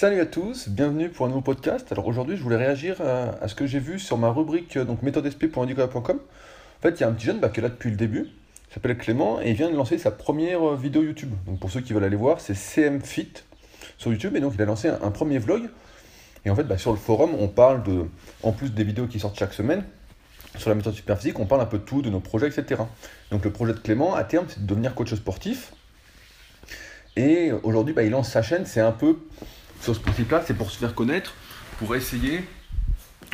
Salut à tous, bienvenue pour un nouveau podcast. Alors aujourd'hui, je voulais réagir à, ce que j'ai vu sur ma rubrique euh, donc méthodesp.handicap.com. En fait, il y a un petit jeune bah, qui est là depuis le début, il s'appelle Clément et il vient de lancer sa première euh, vidéo YouTube. Donc pour ceux qui veulent aller voir, c'est CM Fit sur YouTube et donc il a lancé un, premier vlog. Et en fait, bah, sur le forum, on parle de, en plus des vidéos qui sortent chaque semaine, sur la méthode superphysique, on parle un peu de tout, de nos projets, etc. Donc le projet de Clément, à terme, c'est de devenir coach sportif. Et aujourd'hui, bah, il lance sa chaîne, c'est un peu sur ce principe-là, c'est pour se faire connaître, pour essayer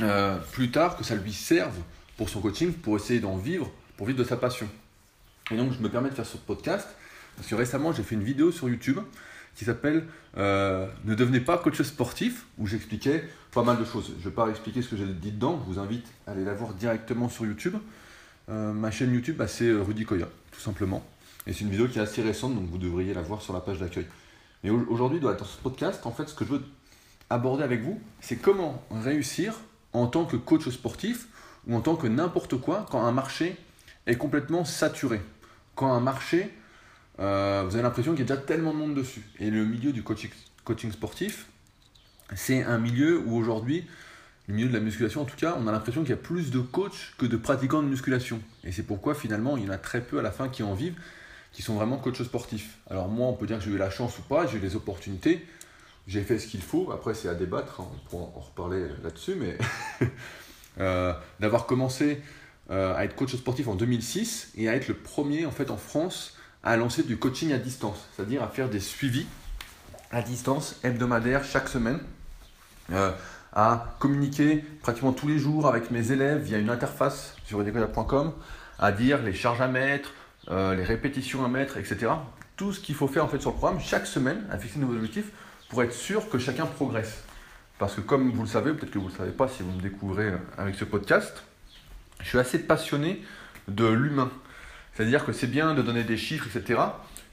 euh, plus tard que ça lui serve pour son coaching, pour essayer d'en vivre, pour vivre de sa passion. Et donc, je me permets de faire ce podcast parce que récemment, j'ai fait une vidéo sur YouTube qui s'appelle euh, Ne devenez pas coach sportif, où j'expliquais pas mal de choses. Je ne vais pas expliquer ce que j'ai dit dedans, je vous invite à aller la voir directement sur YouTube. Euh, ma chaîne YouTube, bah, c'est Rudy Koya, tout simplement. Et c'est une vidéo qui est assez récente, donc vous devriez la voir sur la page d'accueil. Mais aujourd'hui, dans ce podcast, en fait, ce que je veux aborder avec vous, c'est comment réussir en tant que coach sportif ou en tant que n'importe quoi quand un marché est complètement saturé. Quand un marché, euh, vous avez l'impression qu'il y a déjà tellement de monde dessus. Et le milieu du coaching, coaching sportif, c'est un milieu où aujourd'hui, le milieu de la musculation en tout cas, on a l'impression qu'il y a plus de coachs que de pratiquants de musculation. Et c'est pourquoi finalement, il y en a très peu à la fin qui en vivent qui sont vraiment coachs sportifs. Alors moi, on peut dire que j'ai eu la chance ou pas, j'ai eu les opportunités, j'ai fait ce qu'il faut, après c'est à débattre, hein, on pourra en reparler là-dessus, mais euh, d'avoir commencé euh, à être coach sportif en 2006 et à être le premier en fait en France à lancer du coaching à distance, c'est-à-dire à faire des suivis à distance hebdomadaires chaque semaine, euh, à communiquer pratiquement tous les jours avec mes élèves via une interface sur edecoda.com, à dire les charges à mettre, euh, les répétitions à mettre, etc. Tout ce qu'il faut faire en fait sur le programme chaque semaine, à fixer de nouveaux objectifs pour être sûr que chacun progresse. Parce que comme vous le savez, peut-être que vous ne le savez pas si vous me découvrez euh, avec ce podcast, je suis assez passionné de l'humain. C'est-à-dire que c'est bien de donner des chiffres, etc.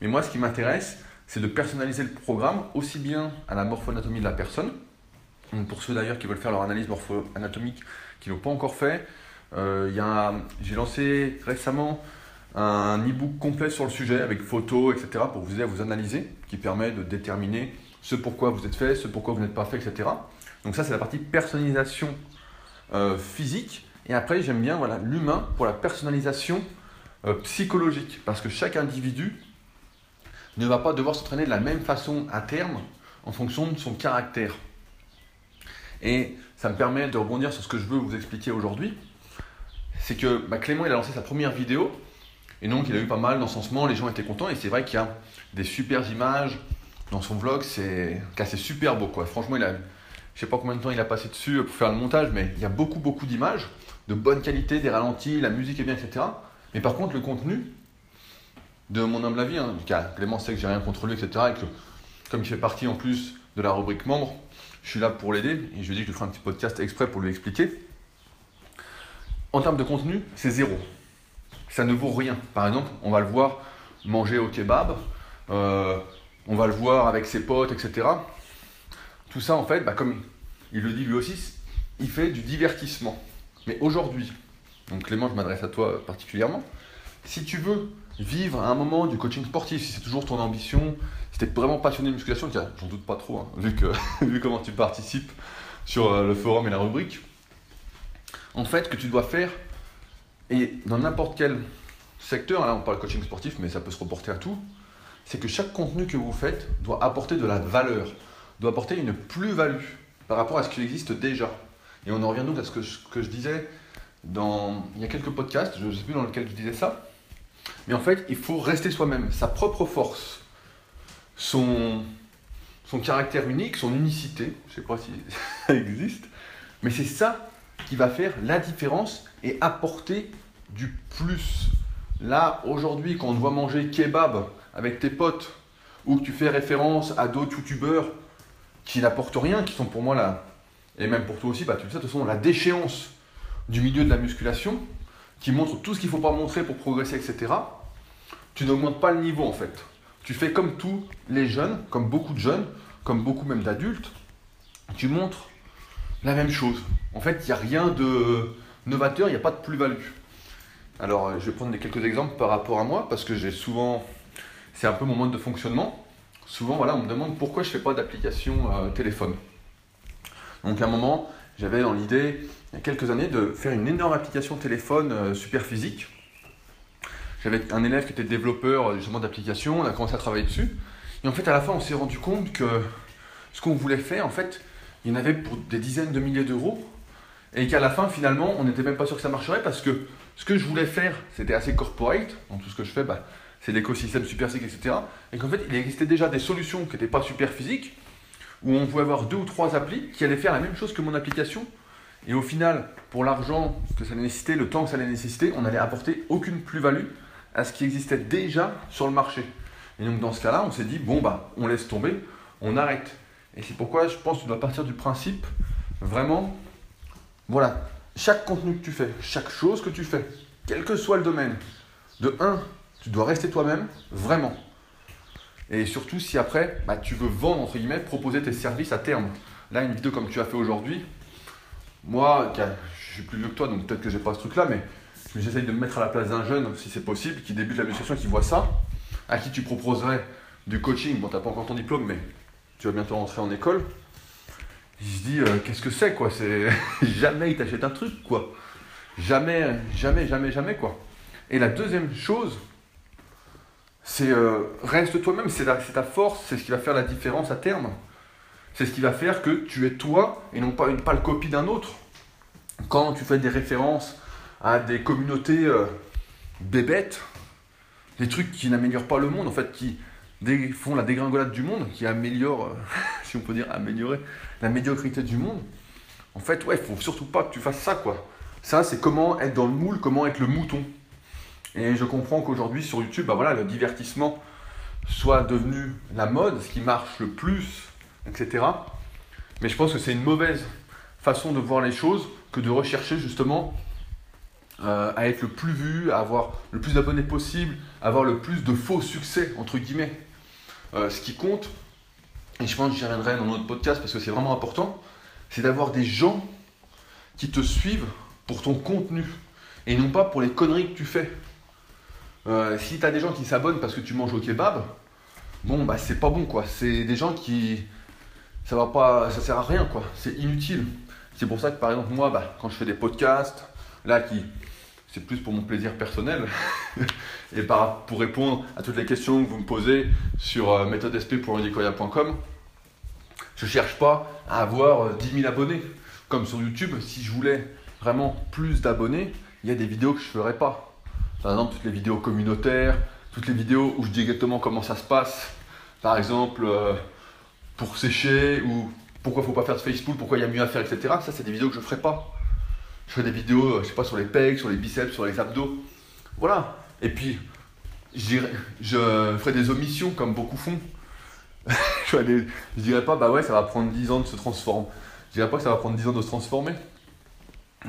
Mais moi, ce qui m'intéresse, c'est de personnaliser le programme aussi bien à la morpho-anatomie de la personne. pour ceux d'ailleurs qui veulent faire leur analyse morpho-anatomique, qui n'ont pas encore fait, euh, j'ai lancé récemment un e-book complet sur le sujet avec photos, etc. pour vous aider à vous analyser, qui permet de déterminer ce pourquoi vous êtes fait, ce pourquoi vous n'êtes pas fait, etc. Donc ça, c'est la partie personnalisation euh, physique. Et après, j'aime bien voilà, l'humain pour la personnalisation euh, psychologique, parce que chaque individu ne va pas devoir s'entraîner de la même façon à terme en fonction de son caractère. Et ça me permet de rebondir sur ce que je veux vous expliquer aujourd'hui. C'est que bah, Clément il a lancé sa première vidéo et donc, il a eu pas mal d'encensement, les gens étaient contents. Et c'est vrai qu'il y a des super images dans son vlog, c'est assez super beau. Quoi. Franchement, il a, je sais pas combien de temps il a passé dessus pour faire le montage, mais il y a beaucoup, beaucoup d'images de bonne qualité, des ralentis, la musique est bien, etc. Mais par contre, le contenu, de mon humble avis, hein, Clément sait que j'ai rien contre lui, etc. Et que comme il fait partie en plus de la rubrique membre, je suis là pour l'aider. Et je lui ai dit que je ferai un petit podcast exprès pour lui expliquer. En termes de contenu, c'est zéro ça ne vaut rien. Par exemple, on va le voir manger au kebab, euh, on va le voir avec ses potes, etc. Tout ça, en fait, bah, comme il le dit lui aussi, il fait du divertissement. Mais aujourd'hui, donc Clément, je m'adresse à toi particulièrement, si tu veux vivre un moment du coaching sportif, si c'est toujours ton ambition, si tu es vraiment passionné de musculation, j'en doute pas trop, hein, vu, que, vu comment tu participes sur euh, le forum et la rubrique, en fait, que tu dois faire, et dans n'importe quel secteur, là on parle coaching sportif, mais ça peut se reporter à tout, c'est que chaque contenu que vous faites doit apporter de la valeur, doit apporter une plus-value par rapport à ce qui existe déjà. Et on en revient donc à ce que je, que je disais dans, il y a quelques podcasts, je ne sais plus dans lequel je disais ça, mais en fait, il faut rester soi-même, sa propre force, son, son caractère unique, son unicité, je ne sais pas si ça existe, mais c'est ça qui va faire la différence et apporter du plus. Là, aujourd'hui, quand on voit manger kebab avec tes potes, ou que tu fais référence à d'autres youtubeurs qui n'apportent rien, qui sont pour moi là, et même pour toi aussi, bah, tu sais, de toute façon, la déchéance du milieu de la musculation, qui montre tout ce qu'il ne faut pas montrer pour progresser, etc., tu n'augmentes pas le niveau en fait. Tu fais comme tous les jeunes, comme beaucoup de jeunes, comme beaucoup même d'adultes, tu montres la même chose. En fait, il n'y a rien de novateur, il n'y a pas de plus-value. Alors, euh, je vais prendre quelques exemples par rapport à moi, parce que j'ai souvent. C'est un peu mon mode de fonctionnement. souvent voilà, on me demande pourquoi je ne fais pas d'application euh, téléphone. Donc à un moment, j'avais dans l'idée, il y a quelques années, de faire une énorme application téléphone euh, super physique. J'avais un élève qui était développeur justement d'application, on a commencé à travailler dessus. Et en fait, à la fin, on s'est rendu compte que ce qu'on voulait faire, en fait, il y en avait pour des dizaines de milliers d'euros. Et qu'à la fin, finalement, on n'était même pas sûr que ça marcherait parce que ce que je voulais faire, c'était assez corporate. Dans tout ce que je fais, bah, c'est l'écosystème super physique, etc. Et qu'en fait, il existait déjà des solutions qui n'étaient pas super physiques, où on pouvait avoir deux ou trois applis qui allaient faire la même chose que mon application. Et au final, pour l'argent que ça allait nécessiter, le temps que ça allait nécessiter, on n'allait apporter aucune plus-value à ce qui existait déjà sur le marché. Et donc dans ce cas-là, on s'est dit, bon, bah, on laisse tomber, on arrête. Et c'est pourquoi je pense que tu dois partir du principe, vraiment, voilà, chaque contenu que tu fais, chaque chose que tu fais, quel que soit le domaine, de 1, tu dois rester toi-même, vraiment. Et surtout si après, bah, tu veux vendre, entre guillemets, proposer tes services à terme. Là, une vidéo comme tu as fait aujourd'hui, moi, je suis plus vieux que toi, donc peut-être que j'ai pas ce truc-là, mais j'essaye de me mettre à la place d'un jeune, si c'est possible, qui débute l'administration, qui voit ça, à qui tu proposerais du coaching. Bon, tu n'as pas encore ton diplôme, mais tu vas bientôt rentrer en école. Il se dit, qu'est-ce que c'est, quoi C'est jamais il t'achète un truc, quoi. Jamais, jamais, jamais, jamais, quoi. Et la deuxième chose, c'est euh, reste toi-même, c'est ta force, c'est ce qui va faire la différence à terme. C'est ce qui va faire que tu es toi et non pas une pâle copie d'un autre. Quand tu fais des références à des communautés euh, bébêtes, des trucs qui n'améliorent pas le monde, en fait, qui font la dégringolade du monde, qui améliorent, euh, si on peut dire améliorer, la médiocrité du monde. En fait, ouais, faut surtout pas que tu fasses ça, quoi. Ça, c'est comment être dans le moule, comment être le mouton. Et je comprends qu'aujourd'hui sur YouTube, bah voilà, le divertissement soit devenu la mode, ce qui marche le plus, etc. Mais je pense que c'est une mauvaise façon de voir les choses que de rechercher justement euh, à être le plus vu, à avoir le plus d'abonnés possible, à avoir le plus de faux succès, entre guillemets. Euh, ce qui compte, et je pense que j'y reviendrai dans notre podcast parce que c'est vraiment important, c'est d'avoir des gens qui te suivent pour ton contenu et non pas pour les conneries que tu fais. Euh, si tu des gens qui s'abonnent parce que tu manges au kebab, bon, bah c'est pas bon quoi. C'est des gens qui. Ça va pas. Ça sert à rien quoi. C'est inutile. C'est pour ça que par exemple, moi, bah, quand je fais des podcasts, là qui. C'est plus pour mon plaisir personnel et pour répondre à toutes les questions que vous me posez sur euh, méthodesp.edicoya.com. Je cherche pas à avoir 10 euh, 000 abonnés. Comme sur YouTube, si je voulais vraiment plus d'abonnés, il y a des vidéos que je ne ferais pas par exemple, toutes les vidéos communautaires, toutes les vidéos où je dis exactement comment ça se passe. Par exemple, euh, pour sécher ou pourquoi il ne faut pas faire de Facebook, pourquoi il y a mieux à faire, etc. Ça, c'est des vidéos que je ne ferai pas. Je ferai des vidéos, je sais pas, sur les pecs, sur les biceps, sur les abdos. Voilà. Et puis, je, je ferai des omissions comme beaucoup font. je ne dirais pas, bah ouais, ça va prendre 10 ans de se transformer. Je dirais pas que ça va prendre 10 ans de se transformer.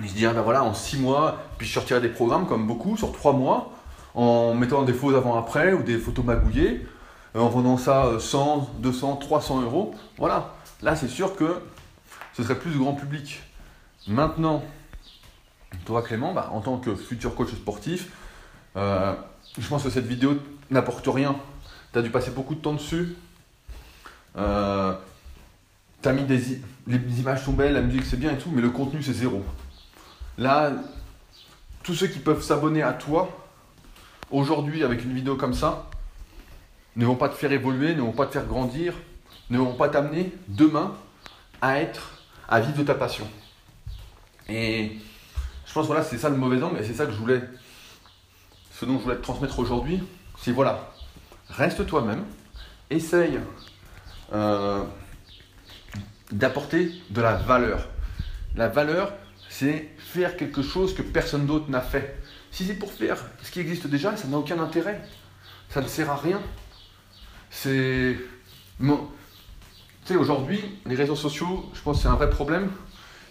Je se ben voilà, en 6 mois, puis je sortirai des programmes comme beaucoup, sur 3 mois, en mettant des faux avant-après ou des photos magouillées, euh, en vendant ça 100, 200, 300 euros. Voilà, là c'est sûr que ce serait plus grand public. Maintenant, toi Clément, bah, en tant que futur coach sportif, euh, je pense que cette vidéo n'apporte rien. Tu as dû passer beaucoup de temps dessus. Euh, mis des, les images sont belles, la musique c'est bien et tout, mais le contenu c'est zéro. Là, tous ceux qui peuvent s'abonner à toi, aujourd'hui avec une vidéo comme ça, ne vont pas te faire évoluer, ne vont pas te faire grandir, ne vont pas t'amener demain à être, à vivre ta passion. Et je pense voilà, c'est ça le mauvais angle, et c'est ça que je voulais, ce dont je voulais te transmettre aujourd'hui, c'est voilà, reste toi-même, essaye euh, d'apporter de la valeur. La valeur, c'est faire quelque chose que personne d'autre n'a fait. Si c'est pour faire ce qui existe déjà, ça n'a aucun intérêt. Ça ne sert à rien. C'est. Tu sais, aujourd'hui, les réseaux sociaux, je pense que c'est un vrai problème.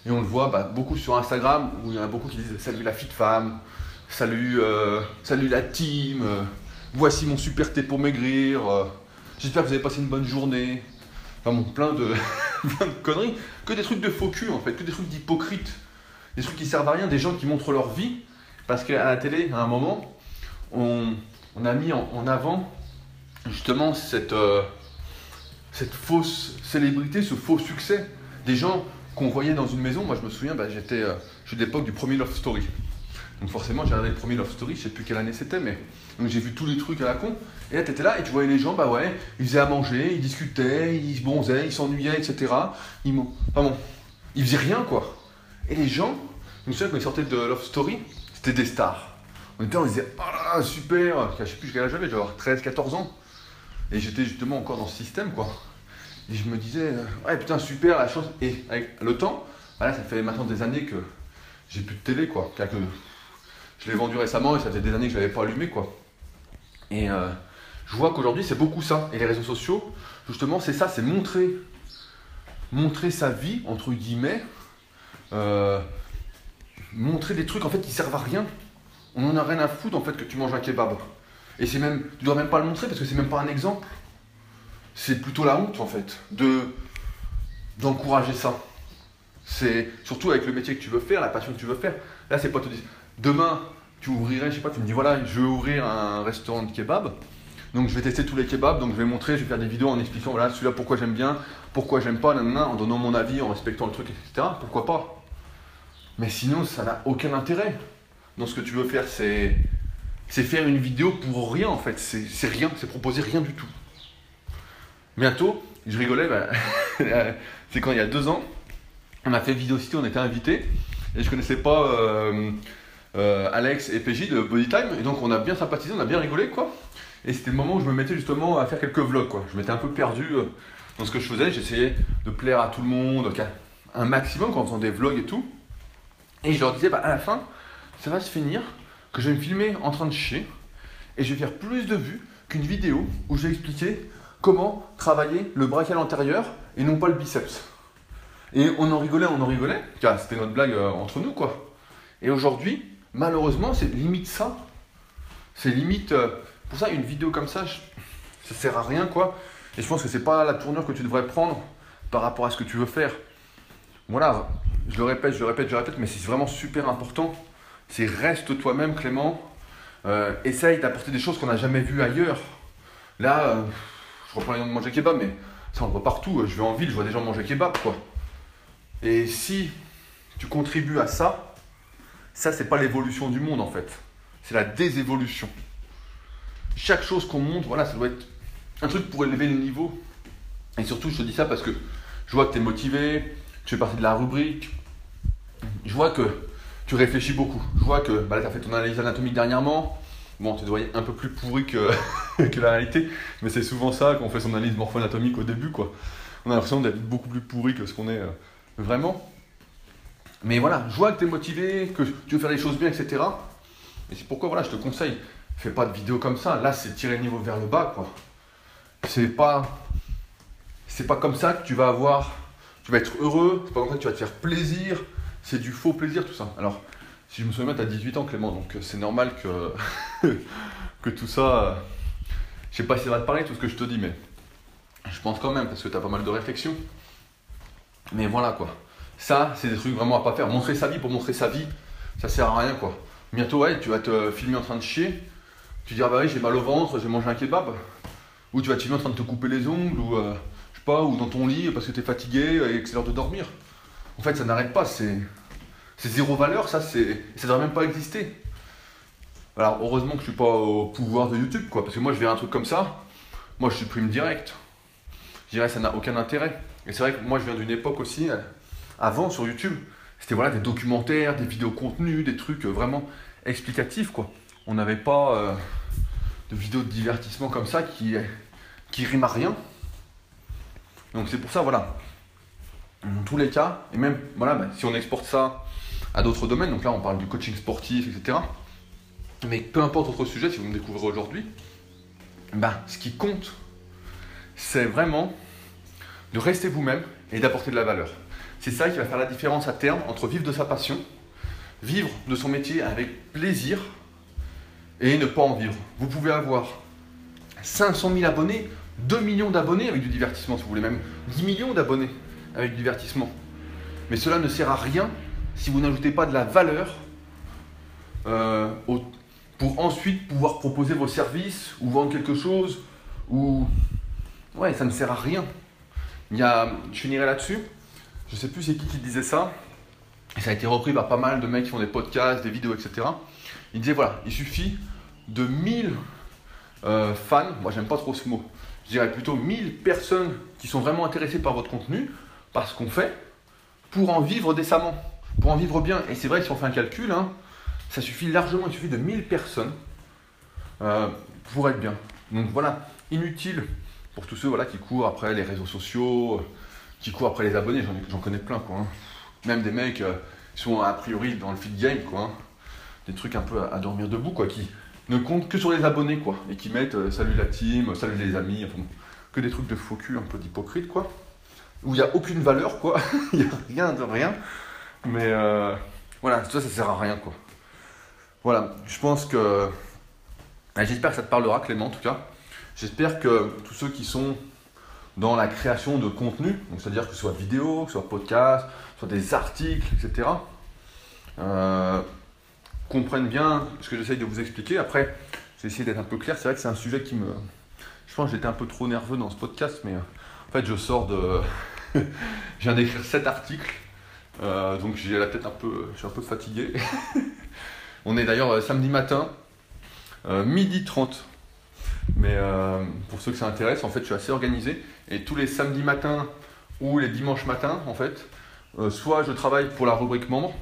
Et on le voit bah, beaucoup sur Instagram, où il y en a beaucoup qui disent Salut la fille femme, salut, euh, salut la team, euh, voici mon super thé pour maigrir, euh, j'espère que vous avez passé une bonne journée. Enfin bon, plein de, plein de conneries. Que des trucs de faux cul en fait, que des trucs d'hypocrites des trucs qui servent à rien, des gens qui montrent leur vie. Parce qu'à la télé, à un moment, on, a mis en, avant justement cette, cette fausse célébrité, ce faux succès. Des gens qu'on voyait dans une maison. Moi, je me souviens, bah, j'étais, euh, je suis de l'époque du premier Love Story. Donc forcément, j'ai regardé le premier Love Story, je sais plus quelle année c'était, mais j'ai vu tous les trucs à la con. Et là, t'étais là et tu voyais les gens, bah ouais, ils faisaient à manger, ils discutaient, ils se bronzaient, ils s'ennuyaient, etc. Ils, enfin bon, ils faisaient rien, quoi. Et les gens, je me souviens quand ils sortaient de Love Story, c'était des stars. On était on disait, ah là, super, je sais plus quel âge j'avais, j'avais 13, 14 ans. Et j'étais justement encore dans ce système, quoi. Et je me disais, euh, ouais, putain, super, la chance. Et avec le temps, voilà, ça fait maintenant des années que j'ai plus de télé, quoi. Que je l'ai vendu récemment et ça faisait des années que je l'avais pas allumé, quoi. Et euh, je vois qu'aujourd'hui, c'est beaucoup ça. Et les réseaux sociaux, justement, c'est ça, c'est montrer, montrer sa vie, entre guillemets, euh, montrer des trucs, en fait, qui servent à rien. On en a rien à foutre, en fait, que tu manges un kebab. Et c'est même, tu dois même pas le montrer parce que c'est même pas un exemple. C'est plutôt la honte, en fait, de d'encourager ça. C'est surtout avec le métier que tu veux faire, la passion que tu veux faire. Là, c'est pas te dire, demain, tu ouvrirais, je sais pas, tu me dis voilà, je veux ouvrir un restaurant de kebab. Donc je vais tester tous les kebabs, donc je vais montrer, je vais faire des vidéos en expliquant voilà celui-là pourquoi j'aime bien, pourquoi j'aime pas, en donnant mon avis, en respectant le truc, etc. Pourquoi pas? Mais sinon, ça n'a aucun intérêt. Donc ce que tu veux faire, c'est c'est faire une vidéo pour rien en fait. C'est rien, c'est proposer rien du tout. Bientôt, je rigolais, bah, c'est quand il y a deux ans, on a fait Vidéo City, on était invités, et je connaissais pas euh, euh, Alex et PJ de Bodytime, et donc on a bien sympathisé, on a bien rigolé quoi. Et c'était le moment où je me mettais justement à faire quelques vlogs quoi. Je m'étais un peu perdu euh, dans ce que je faisais, j'essayais de plaire à tout le monde, un maximum quand on faisait des vlogs et tout. Et je leur disais, bah, à la fin, ça va se finir, que je vais me filmer en train de chier, et je vais faire plus de vues qu'une vidéo où je vais expliquer comment travailler le brachial antérieur et non pas le biceps. Et on en rigolait, on en rigolait, car c'était notre blague euh, entre nous, quoi. Et aujourd'hui, malheureusement, c'est limite ça. C'est limite. Euh, pour ça, une vidéo comme ça, ça sert à rien, quoi. Et je pense que c'est pas la tournure que tu devrais prendre par rapport à ce que tu veux faire. Voilà, je le répète, je le répète, je le répète, mais c'est vraiment super important. C'est reste toi-même, Clément. Euh, essaye d'apporter des choses qu'on n'a jamais vues ailleurs. Là, je reprends l'exemple de manger kebab, mais ça on le voit partout. Je vais en ville, je vois des gens manger kebab, quoi. Et si tu contribues à ça, ça c'est pas l'évolution du monde en fait. C'est la désévolution. Chaque chose qu'on montre, voilà, ça doit être un truc pour élever le niveau. Et surtout, je te dis ça parce que je vois que tu es motivé, tu fais partie de la rubrique. Je vois que tu réfléchis beaucoup. Je vois que bah tu as fait ton analyse anatomique dernièrement. Bon, tu dois être un peu plus pourri que, la réalité, mais c'est souvent ça qu'on fait son analyse morpho-anatomique au début, quoi. On a l'impression d'être beaucoup plus pourri que ce qu'on est euh, vraiment. Mais voilà, je vois que tu es motivé, que tu veux faire les choses bien, etc. Et c'est pourquoi, voilà, je te conseille, fais pas de vidéos comme ça. Là, c'est tirer le niveau vers le bas, quoi. C'est pas, c'est pas comme ça que tu vas avoir, tu vas être heureux, c'est pas comme ça que tu vas te faire plaisir. C'est du faux plaisir, tout ça. Alors, si je me souviens, tu as 18 ans, Clément, donc euh, c'est normal que, que tout ça. Euh, je sais pas si ça va te parler, tout ce que je te dis, mais je pense quand même, parce que tu as pas mal de réflexions. Mais voilà, quoi. Ça, c'est des trucs vraiment à pas faire. Montrer sa vie pour montrer sa vie, ça sert à rien, quoi. Bientôt, ouais, tu vas te filmer en train de chier. Tu diras, bah oui, j'ai mal au ventre, j'ai mangé un kebab. Ou tu vas te filmer en train de te couper les ongles, ou euh, je sais pas, ou dans ton lit parce que tu es fatigué et que c'est l'heure de dormir. En fait, ça n'arrête pas, c'est. C'est zéro valeur, ça, c'est, ça devrait même pas exister. Alors, heureusement que je suis pas au pouvoir de YouTube, quoi, parce que moi, je verrais un truc comme ça, moi, je supprime direct. Je dirais, ça n'a aucun intérêt. Et c'est vrai que moi, je viens d'une époque aussi, euh, avant, sur YouTube, c'était voilà, des documentaires, des vidéos contenus, des trucs euh, vraiment explicatifs, quoi. On n'avait pas euh, de vidéos de divertissement comme ça qui, qui à rien. Donc, c'est pour ça, voilà. Dans tous les cas, et même, voilà, bah, si on exporte ça à d'autres domaines. Donc là, on parle du coaching sportif, etc. Mais peu importe votre sujet, si vous me découvrez aujourd'hui, ben, ce qui compte, c'est vraiment de rester vous-même et d'apporter de la valeur. C'est ça qui va faire la différence à terme entre vivre de sa passion, vivre de son métier avec plaisir et ne pas en vivre. Vous pouvez avoir 500 000 abonnés, 2 millions d'abonnés avec du divertissement, si vous voulez même 10 millions d'abonnés avec du divertissement. Mais cela ne sert à rien si vous n'ajoutez pas de la valeur euh, pour ensuite pouvoir proposer vos services ou vendre quelque chose ou ouais ça ne sert à rien Il y a, je finirai là-dessus. Je sais plus c'est qui qui disait ça. Et ça a été repris par pas mal de mecs qui font des podcasts, des vidéos, etc. Il disait voilà, il suffit de 1000 euh, fans, moi j'aime pas trop ce mot, je dirais plutôt 1000 personnes qui sont vraiment intéressées par votre contenu, par ce qu'on fait, pour en vivre décemment, pour en vivre bien. Et c'est vrai, si on fait un calcul, hein, ça suffit largement, il suffit de 1000 personnes euh, pour être bien. Donc voilà, inutile pour tous ceux qui courent après les réseaux sociaux, qui courent après les abonnés, j'en connais plein. Hein. Même des mecs euh, qui sont a priori dans le feed game quoi. Hein. Des trucs un peu à, dormir debout quoi, qui ne comptent que sur les abonnés quoi. Et qui mettent euh, salut la team, salut les amis, que des trucs de faux cul, un peu d'hypocrite quoi. Où il n'y a aucune valeur quoi, il n'y a rien de rien. Mais euh, voilà, ça ça sert à rien quoi. Voilà, je pense que. J'espère que ça te parlera Clément en tout cas. J'espère que tous ceux qui sont dans la création de contenu, c'est-à-dire que ce soit vidéo, que ce soit podcast, soit des articles, etc., euh, comprennent bien ce que j'essaye de vous expliquer. Après, j'ai essayé d'être un peu clair. C'est vrai que c'est un sujet qui me. Je pense que j'étais un peu trop nerveux dans ce podcast, mais euh, en fait, je sors de. je viens d'écrire 7 articles, euh, donc j'ai la tête un peu. Je suis un peu fatigué. On est d'ailleurs samedi matin, midi 30. Mais euh, pour ceux que ça intéresse, en fait, je suis assez organisé. Et tous les samedis matins ou les dimanches matins, en fait, euh, soit je travaille pour la rubrique membre,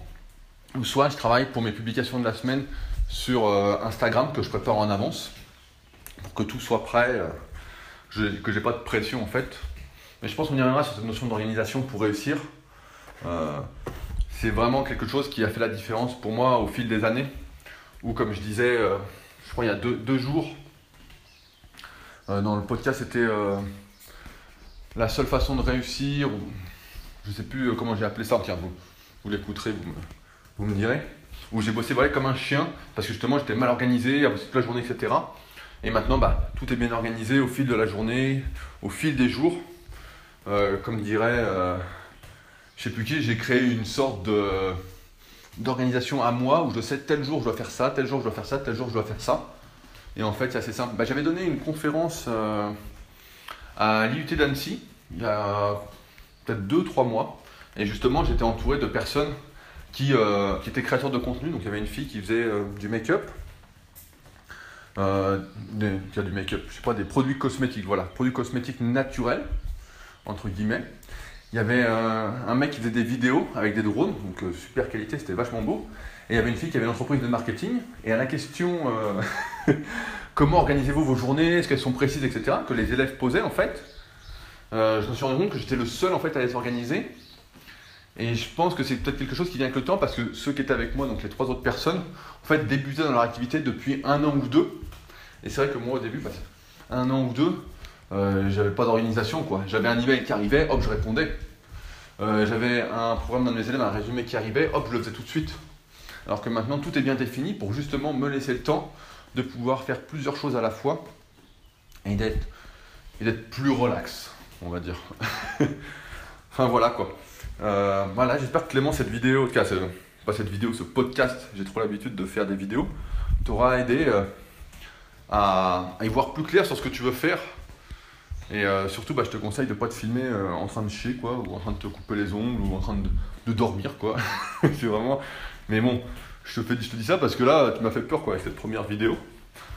ou soit je travaille pour mes publications de la semaine sur euh, Instagram que je prépare en avance pour que tout soit prêt, je, que j'ai pas de pression en fait. Mais je pense qu'on y reviendra sur cette notion d'organisation pour réussir. C'est vraiment quelque chose qui a fait la différence pour moi au fil des années. Ou comme je disais, je crois il y a deux jours, euh, dans le podcast, c'était euh, la seule façon de réussir, ou je ne sais plus euh, comment j'ai appelé ça, tiens, vous, vous l'écouterez, vous me, direz, où j'ai bossé comme un chien, parce que justement j'étais mal organisé, toute la journée, etc. Et maintenant, bah, tout est bien organisé au fil de la journée, au fil des jours. comme dirait, je sais plus qui, j'ai créé une sorte d'organisation à moi où je sais tel jour je dois faire ça, tel jour je dois faire ça, tel jour je dois faire ça. Et en fait, c'est assez simple. Bah, j'avais donné une conférence euh, à l'IUT d'Annecy il y a peut-être 2-3 mois. Et justement, j'étais entouré de personnes qui, euh, qui, étaient créateurs de contenu. Donc, il y avait une fille qui faisait euh, du make-up. Des, du make-up, je sais pas, des produits cosmétiques, voilà, produits cosmétiques naturels, entre guillemets. Il y avait un mec qui faisait des vidéos avec des drones, donc super qualité, c'était vachement beau. Et il y avait une fille qui avait une entreprise de marketing. Et à la question euh, comment organisez-vous vos journées, est-ce qu'elles sont précises, etc., que les élèves posaient en fait, euh, je me suis rendu compte que j'étais le seul en fait à les organiser. Et je pense que c'est peut-être quelque chose qui vient avec le temps parce que ceux qui étaient avec moi, donc les trois autres personnes, en fait débutaient dans leur activité depuis un an ou deux. Et c'est vrai que moi au début, bah, un an ou deux, euh, j'avais pas d'organisation quoi. J'avais un email qui arrivait, hop, je répondais. Euh, j'avais un programme d'un de mes élèves, un résumé qui arrivait, hop, je le faisais tout de suite. Alors que maintenant, tout est bien défini pour justement me laisser le temps de pouvoir faire plusieurs choses à la fois et d'être, plus relax, on va dire. enfin voilà quoi. Euh, voilà, j'espère que Clément, cette vidéo, en tout cas, pas cette vidéo, ce podcast, j'ai trop l'habitude de faire des vidéos, t'aura aidé à, y voir plus clair sur ce que tu veux faire. Et euh, surtout, bah, je te conseille de ne pas te filmer en train de chier, quoi, ou en train de te couper les ongles, ou en train de, dormir, quoi. c'est vraiment mais bon, je te, fais, je te dis ça parce que là, tu m'as fait peur quoi, avec cette première vidéo.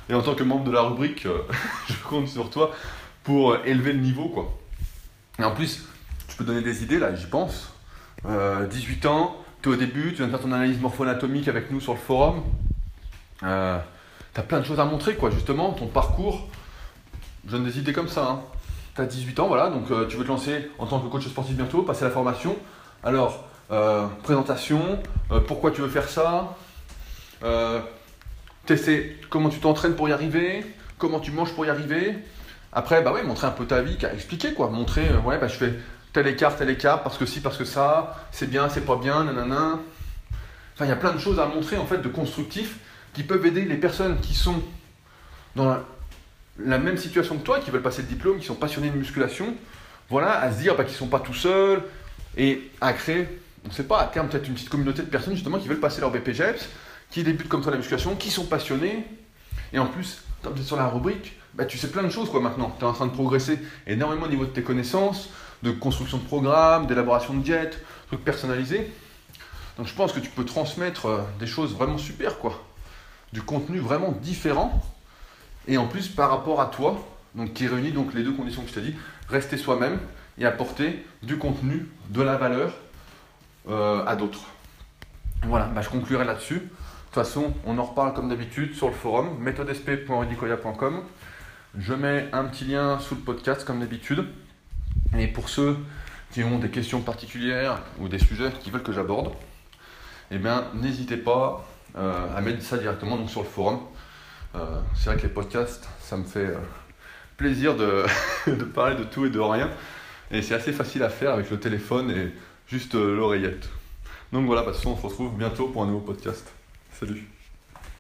Et en tant que membre de la rubrique, euh, je compte sur toi pour euh, élever le niveau. quoi. Et en plus, tu peux donner des idées, là, j'y pense. 18 euh, ans, tu es au début, tu viens de faire ton analyse morpho-anatomique avec nous sur le forum. tu as plein de choses à montrer, quoi, justement, ton parcours. Je donne des idées comme ça. Tu as 18 ans, voilà, donc tu veux te lancer en tant que coach sportif bientôt, passer la formation. Alors, euh, présentation, euh, pourquoi tu veux faire ça, euh, comment tu t'entraînes pour y arriver, comment tu manges pour y arriver. Après, bah ouais, montrer un peu ta vie, expliquer quoi, montrer, ouais, bah je fais tel écart, tel écart, parce que si, parce que ça, c'est bien, c'est pas bien, nanana. Enfin, il y a plein de choses à montrer en fait de constructif qui peuvent aider les personnes qui sont dans la, même situation que toi, qui veulent passer le diplôme, qui sont passionnés de musculation, voilà, à se dire bah, qu'ils ne sont pas tout seuls et à créer on ne sait pas, à terme, peut-être une petite communauté de personnes justement qui veulent passer leur BPGEPS, qui débutent comme toi la musculation, qui sont passionnés. Et en plus, tu es sur la rubrique, bah, tu sais plein de choses quoi maintenant. Tu es en train de progresser énormément au niveau de tes connaissances, de construction de programmes, d'élaboration de jet, trucs personnalisés. Donc je pense que tu peux transmettre euh, des choses vraiment super, quoi. Du contenu vraiment différent. Et en plus par rapport à toi, donc qui réunit donc les deux conditions que je t'ai dit, rester soi-même et apporter du contenu, de la valeur euh, à d'autres. Voilà, bah, je conclurai là-dessus. De toute façon, on en reparle comme d'habitude sur le forum méthodesp.rudicoya.com. Je mets un petit lien sous le podcast comme d'habitude. Et pour ceux qui ont des questions particulières ou des sujets qu'ils veulent que j'aborde, eh bien, n'hésitez pas euh, à mettre ça directement donc, sur le forum. Euh, c'est vrai que les podcasts, ça me fait plaisir de, de, parler de tout et de rien. Et c'est assez facile à faire avec le téléphone et juste l'oreillette. Donc voilà, de toute façon, on se retrouve bientôt pour un nouveau podcast. Salut